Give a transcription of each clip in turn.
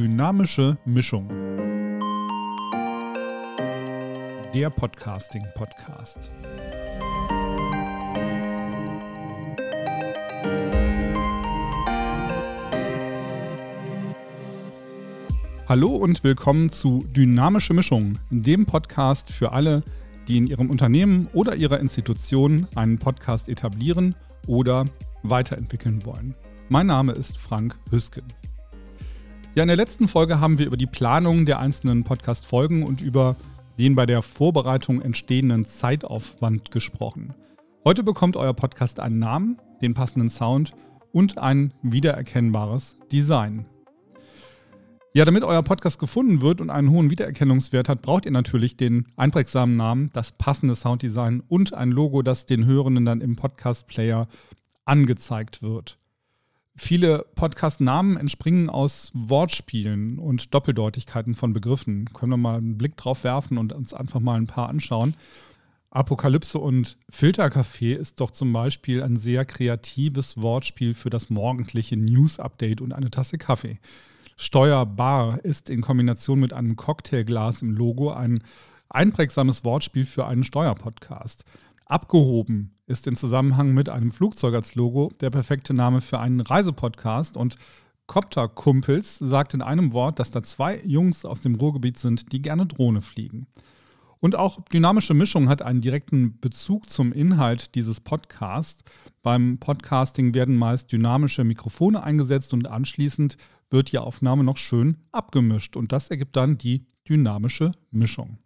Dynamische Mischung. Der Podcasting-Podcast. Hallo und willkommen zu Dynamische Mischung, dem Podcast für alle, die in ihrem Unternehmen oder ihrer Institution einen Podcast etablieren oder weiterentwickeln wollen. Mein Name ist Frank Hüsken. Ja, in der letzten Folge haben wir über die Planung der einzelnen Podcast-Folgen und über den bei der Vorbereitung entstehenden Zeitaufwand gesprochen. Heute bekommt euer Podcast einen Namen, den passenden Sound und ein wiedererkennbares Design. Ja, damit euer Podcast gefunden wird und einen hohen Wiedererkennungswert hat, braucht ihr natürlich den einprägsamen Namen, das passende Sounddesign und ein Logo, das den Hörenden dann im Podcast-Player angezeigt wird. Viele Podcast-Namen entspringen aus Wortspielen und Doppeldeutigkeiten von Begriffen. Können wir mal einen Blick drauf werfen und uns einfach mal ein paar anschauen. Apokalypse und Filterkaffee ist doch zum Beispiel ein sehr kreatives Wortspiel für das morgendliche News-Update und eine Tasse Kaffee. Steuerbar ist in Kombination mit einem Cocktailglas im Logo ein einprägsames Wortspiel für einen Steuerpodcast. Abgehoben ist in Zusammenhang mit einem Flugzeug als Logo der perfekte Name für einen Reisepodcast und Copter Kumpels sagt in einem Wort, dass da zwei Jungs aus dem Ruhrgebiet sind, die gerne Drohne fliegen. Und auch dynamische Mischung hat einen direkten Bezug zum Inhalt dieses Podcasts. Beim Podcasting werden meist dynamische Mikrofone eingesetzt und anschließend wird die Aufnahme noch schön abgemischt. Und das ergibt dann die dynamische Mischung.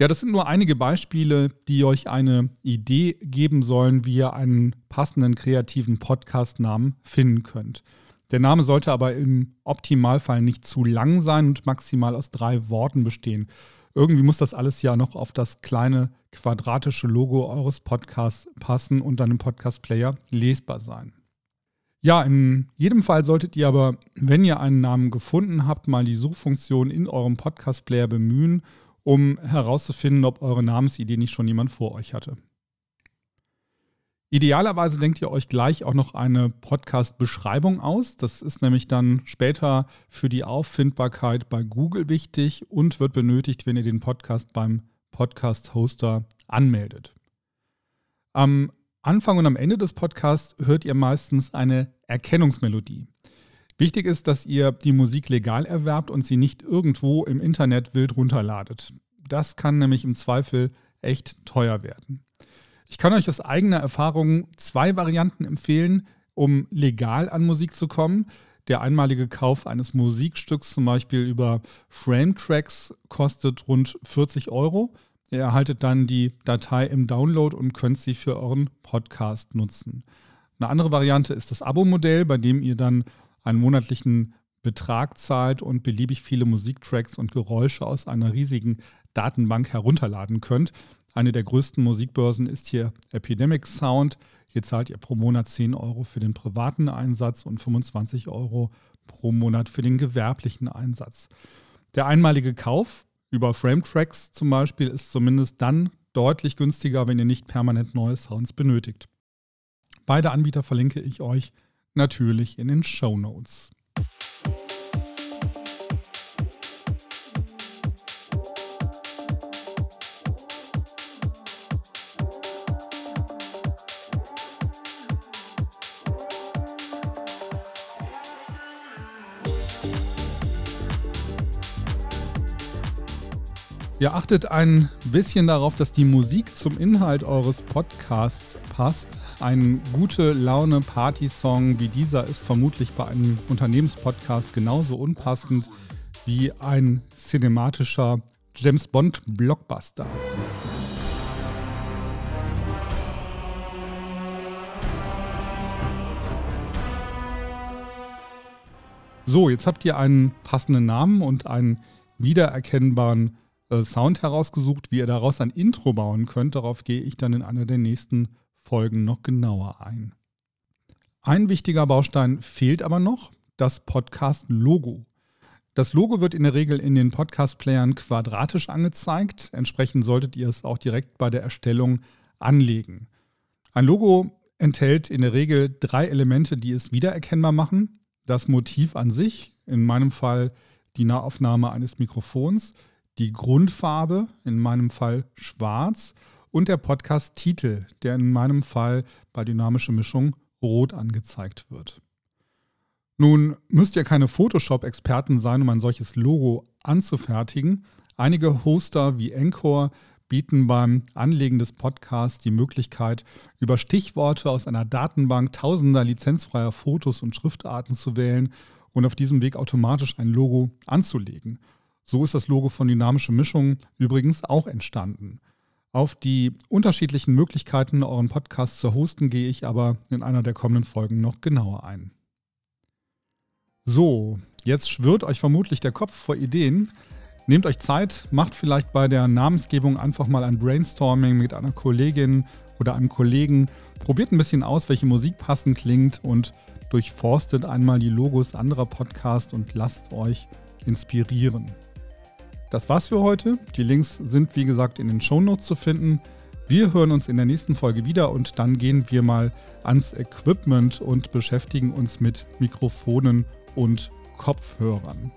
Ja, das sind nur einige Beispiele, die euch eine Idee geben sollen, wie ihr einen passenden kreativen Podcast-Namen finden könnt. Der Name sollte aber im Optimalfall nicht zu lang sein und maximal aus drei Worten bestehen. Irgendwie muss das alles ja noch auf das kleine quadratische Logo eures Podcasts passen und dann im Podcast-Player lesbar sein. Ja, in jedem Fall solltet ihr aber, wenn ihr einen Namen gefunden habt, mal die Suchfunktion in eurem Podcast-Player bemühen um herauszufinden, ob eure Namensidee nicht schon jemand vor euch hatte. Idealerweise denkt ihr euch gleich auch noch eine Podcast-Beschreibung aus. Das ist nämlich dann später für die Auffindbarkeit bei Google wichtig und wird benötigt, wenn ihr den Podcast beim Podcast-Hoster anmeldet. Am Anfang und am Ende des Podcasts hört ihr meistens eine Erkennungsmelodie. Wichtig ist, dass ihr die Musik legal erwerbt und sie nicht irgendwo im Internet wild runterladet. Das kann nämlich im Zweifel echt teuer werden. Ich kann euch aus eigener Erfahrung zwei Varianten empfehlen, um legal an Musik zu kommen. Der einmalige Kauf eines Musikstücks zum Beispiel über Frame-Tracks kostet rund 40 Euro. Ihr erhaltet dann die Datei im Download und könnt sie für euren Podcast nutzen. Eine andere Variante ist das Abo-Modell, bei dem ihr dann einen monatlichen Betrag zahlt und beliebig viele Musiktracks und Geräusche aus einer riesigen Datenbank herunterladen könnt. Eine der größten Musikbörsen ist hier Epidemic Sound. Hier zahlt ihr pro Monat 10 Euro für den privaten Einsatz und 25 Euro pro Monat für den gewerblichen Einsatz. Der einmalige Kauf über Frame-Tracks zum Beispiel ist zumindest dann deutlich günstiger, wenn ihr nicht permanent neue Sounds benötigt. Beide Anbieter verlinke ich euch natürlich in den Show Notes. Ihr achtet ein bisschen darauf, dass die Musik zum Inhalt eures Podcasts passt. Ein gute Laune Party-Song wie dieser ist vermutlich bei einem Unternehmenspodcast genauso unpassend wie ein cinematischer James Bond Blockbuster. So, jetzt habt ihr einen passenden Namen und einen wiedererkennbaren äh, Sound herausgesucht, wie ihr daraus ein Intro bauen könnt. Darauf gehe ich dann in einer der nächsten Folgen noch genauer ein. Ein wichtiger Baustein fehlt aber noch, das Podcast-Logo. Das Logo wird in der Regel in den Podcast-Playern quadratisch angezeigt. Entsprechend solltet ihr es auch direkt bei der Erstellung anlegen. Ein Logo enthält in der Regel drei Elemente, die es wiedererkennbar machen. das Motiv an sich, in meinem Fall die Nahaufnahme eines Mikrofons, die Grundfarbe, in meinem Fall schwarz und der Podcast-Titel, der in meinem Fall bei dynamischer Mischung rot angezeigt wird. Nun müsst ihr keine Photoshop-Experten sein, um ein solches Logo anzufertigen. Einige Hoster wie Encore bieten beim Anlegen des Podcasts die Möglichkeit, über Stichworte aus einer Datenbank tausender lizenzfreier Fotos und Schriftarten zu wählen und auf diesem Weg automatisch ein Logo anzulegen. So ist das Logo von Dynamische Mischung übrigens auch entstanden. Auf die unterschiedlichen Möglichkeiten, euren Podcast zu hosten, gehe ich aber in einer der kommenden Folgen noch genauer ein. So, jetzt schwirrt euch vermutlich der Kopf vor Ideen. Nehmt euch Zeit, macht vielleicht bei der Namensgebung einfach mal ein Brainstorming mit einer Kollegin oder einem Kollegen. Probiert ein bisschen aus, welche Musik passend klingt und durchforstet einmal die Logos anderer Podcasts und lasst euch inspirieren. Das war's für heute. Die Links sind wie gesagt in den Shownotes zu finden. Wir hören uns in der nächsten Folge wieder und dann gehen wir mal ans Equipment und beschäftigen uns mit Mikrofonen und Kopfhörern.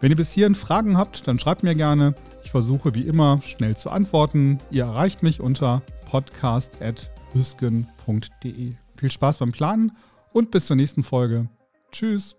Wenn ihr bis hierhin Fragen habt, dann schreibt mir gerne. Ich versuche wie immer schnell zu antworten. Ihr erreicht mich unter podcast.hüsken.de. Viel Spaß beim Planen und bis zur nächsten Folge. Tschüss.